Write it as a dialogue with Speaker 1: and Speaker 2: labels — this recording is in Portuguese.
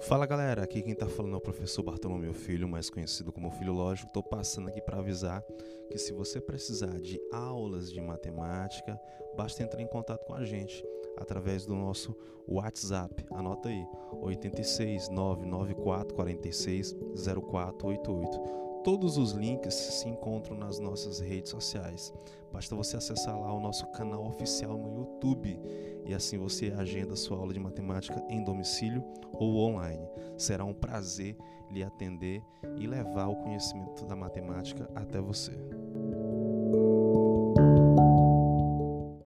Speaker 1: Fala galera, aqui quem tá falando é o professor Bartolomeu Filho, mais conhecido como Filho Lógico. Tô passando aqui para avisar que se você precisar de aulas de matemática, basta entrar em contato com a gente através do nosso WhatsApp. Anota aí: 86 994 46 0488. Todos os links se encontram nas nossas redes sociais. Basta você acessar lá o nosso canal oficial no YouTube e assim você agenda sua aula de matemática em domicílio ou online. Será um prazer lhe atender e levar o conhecimento da matemática até você.